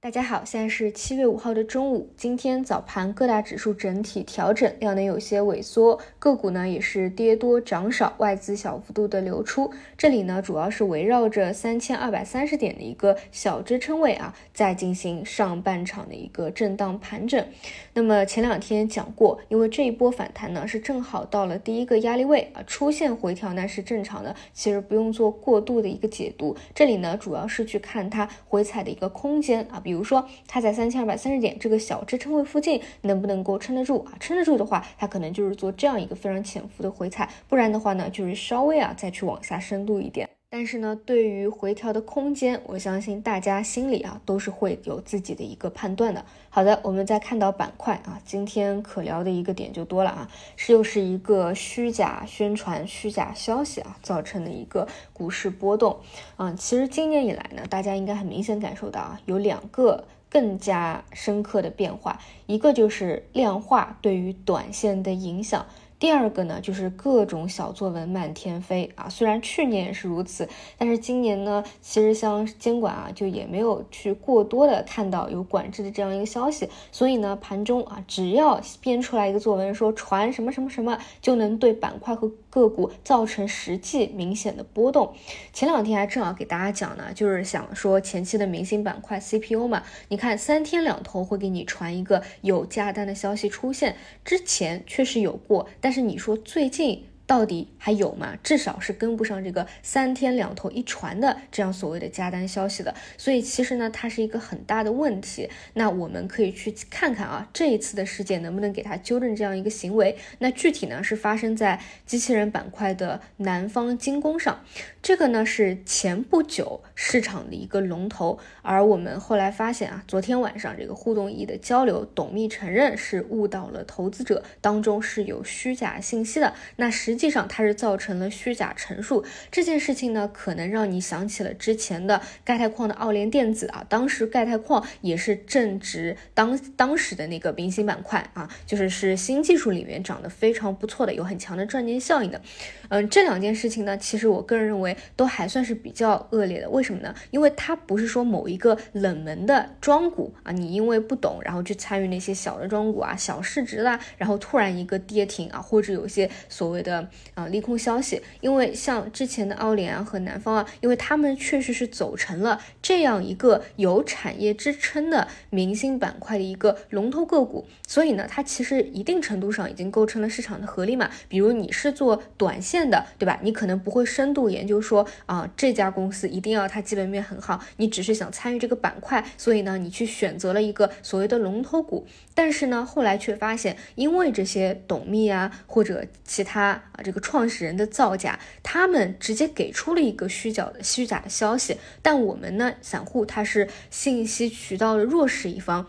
大家好，现在是七月五号的中午。今天早盘各大指数整体调整，量能有些萎缩，个股呢也是跌多涨少，外资小幅度的流出。这里呢主要是围绕着三千二百三十点的一个小支撑位啊，在进行上半场的一个震荡盘整。那么前两天讲过，因为这一波反弹呢是正好到了第一个压力位啊，出现回调那是正常的，其实不用做过度的一个解读。这里呢主要是去看它回踩的一个空间啊。比如说，它在三千二百三十点这个小支撑位附近能不能够撑得住啊？撑得住的话，它可能就是做这样一个非常潜伏的回踩；不然的话呢，就是稍微啊再去往下深度一点。但是呢，对于回调的空间，我相信大家心里啊都是会有自己的一个判断的。好的，我们再看到板块啊，今天可聊的一个点就多了啊，是又是一个虚假宣传、虚假消息啊造成的一个股市波动。嗯，其实今年以来呢，大家应该很明显感受到啊，有两个更加深刻的变化，一个就是量化对于短线的影响。第二个呢，就是各种小作文满天飞啊。虽然去年也是如此，但是今年呢，其实像监管啊，就也没有去过多的看到有管制的这样一个消息。所以呢，盘中啊，只要编出来一个作文说传什么什么什么，就能对板块和个股造成实际明显的波动。前两天还正好给大家讲呢，就是想说前期的明星板块 CPU 嘛，你看三天两头会给你传一个有加单的消息出现，之前确实有过，但。但是你说最近。到底还有吗？至少是跟不上这个三天两头一传的这样所谓的加单消息的，所以其实呢，它是一个很大的问题。那我们可以去看看啊，这一次的事件能不能给它纠正这样一个行为？那具体呢是发生在机器人板块的南方精工上，这个呢是前不久市场的一个龙头，而我们后来发现啊，昨天晚上这个互动一的交流，董秘承认是误导了投资者，当中是有虚假信息的。那实实实际上，它是造成了虚假陈述这件事情呢，可能让你想起了之前的钙钛矿的奥联电子啊，当时钙钛矿也是正值当当时的那个明星板块啊，就是是新技术里面涨得非常不错的，有很强的赚钱效应的。嗯，这两件事情呢，其实我个人认为都还算是比较恶劣的。为什么呢？因为它不是说某一个冷门的庄股啊，你因为不懂，然后去参与那些小的庄股啊，小市值啦，然后突然一个跌停啊，或者有些所谓的。啊，利空消息，因为像之前的奥联啊和南方啊，因为他们确实是走成了这样一个有产业支撑的明星板块的一个龙头个股，所以呢，它其实一定程度上已经构成了市场的合力嘛。比如你是做短线的，对吧？你可能不会深度研究说啊这家公司一定要它基本面很好，你只是想参与这个板块，所以呢，你去选择了一个所谓的龙头股。但是呢，后来却发现，因为这些董秘啊或者其他。这个创始人的造假，他们直接给出了一个虚假的虚假的消息，但我们呢，散户他是信息渠道的弱势一方。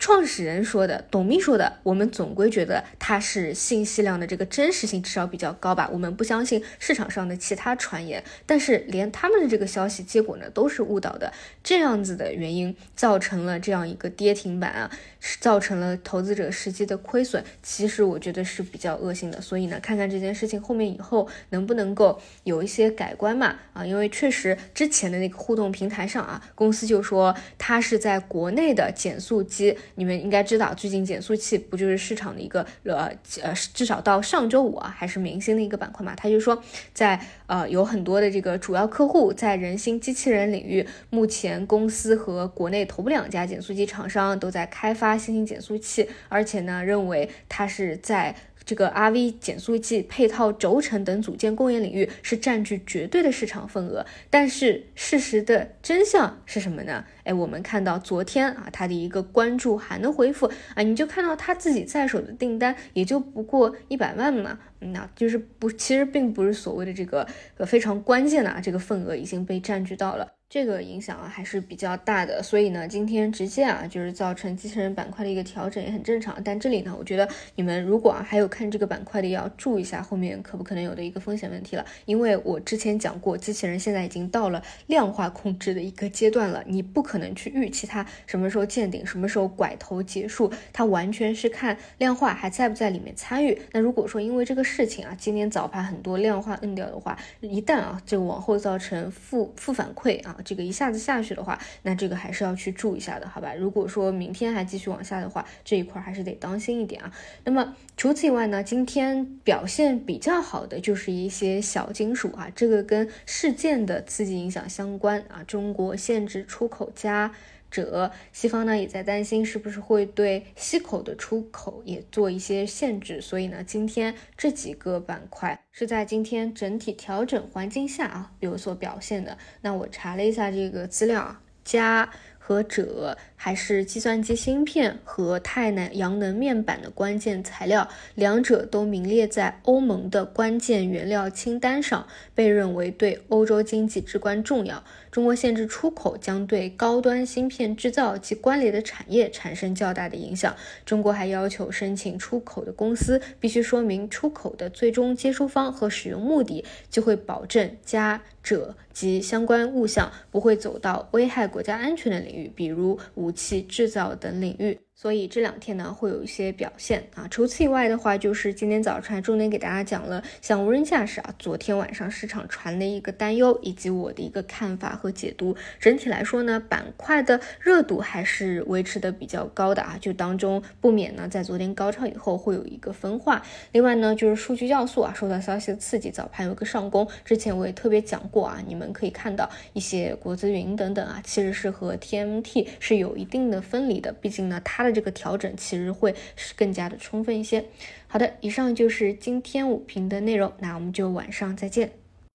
创始人说的，董秘说的，我们总归觉得它是信息量的这个真实性至少比较高吧。我们不相信市场上的其他传言，但是连他们的这个消息结果呢都是误导的，这样子的原因造成了这样一个跌停板啊，造成了投资者实际的亏损。其实我觉得是比较恶性的，所以呢，看看这件事情后面以后能不能够有一些改观嘛啊，因为确实之前的那个互动平台上啊，公司就说它是在国内的减速机。你们应该知道，最近减速器不就是市场的一个呃呃，至少到上周五啊，还是明星的一个板块嘛？他就说，在呃有很多的这个主要客户在人形机器人领域，目前公司和国内头部两家减速机厂商都在开发新型减速器，而且呢，认为它是在。这个 RV 减速器配套轴承等组件供应领域是占据绝对的市场份额，但是事实的真相是什么呢？哎，我们看到昨天啊，他的一个关注函的回复啊，你就看到他自己在手的订单也就不过一百万嘛，那就是不，其实并不是所谓的这个呃非常关键的啊，这个份额已经被占据到了。这个影响啊还是比较大的，所以呢，今天直接啊就是造成机器人板块的一个调整也很正常。但这里呢，我觉得你们如果啊还有看这个板块的，要注意一下后面可不可能有的一个风险问题了。因为我之前讲过，机器人现在已经到了量化控制的一个阶段了，你不可能去预期它什么时候见顶，什么时候拐头结束，它完全是看量化还在不在里面参与。那如果说因为这个事情啊，今天早盘很多量化摁掉的话，一旦啊就往后造成负负反馈啊。这个一下子下去的话，那这个还是要去注意一下的，好吧？如果说明天还继续往下的话，这一块还是得当心一点啊。那么除此以外呢，今天表现比较好的就是一些小金属啊，这个跟事件的刺激影响相关啊。中国限制出口加。者，西方呢也在担心是不是会对西口的出口也做一些限制，所以呢，今天这几个板块是在今天整体调整环境下啊有所表现的。那我查了一下这个资料啊，加。和锗还是计算机芯片和太阳能面板的关键材料，两者都名列在欧盟的关键原料清单上，被认为对欧洲经济至关重要。中国限制出口将对高端芯片制造及关联的产业产生较大的影响。中国还要求申请出口的公司必须说明出口的最终接收方和使用目的，就会保证加。者及相关物象不会走到危害国家安全的领域，比如武器制造等领域。所以这两天呢会有一些表现啊。除此以外的话，就是今天早上重点给大家讲了像无人驾驶啊，昨天晚上市场传的一个担忧，以及我的一个看法和解读。整体来说呢，板块的热度还是维持的比较高的啊，就当中不免呢在昨天高潮以后会有一个分化。另外呢，就是数据要素啊，受到消息的刺激，早盘有个上攻。之前我也特别讲过啊，你们可以看到一些国资云等等啊，其实是和 TMT 是有一定的分离的，毕竟呢它的。这个调整其实会是更加的充分一些。好的，以上就是今天五评的内容，那我们就晚上再见。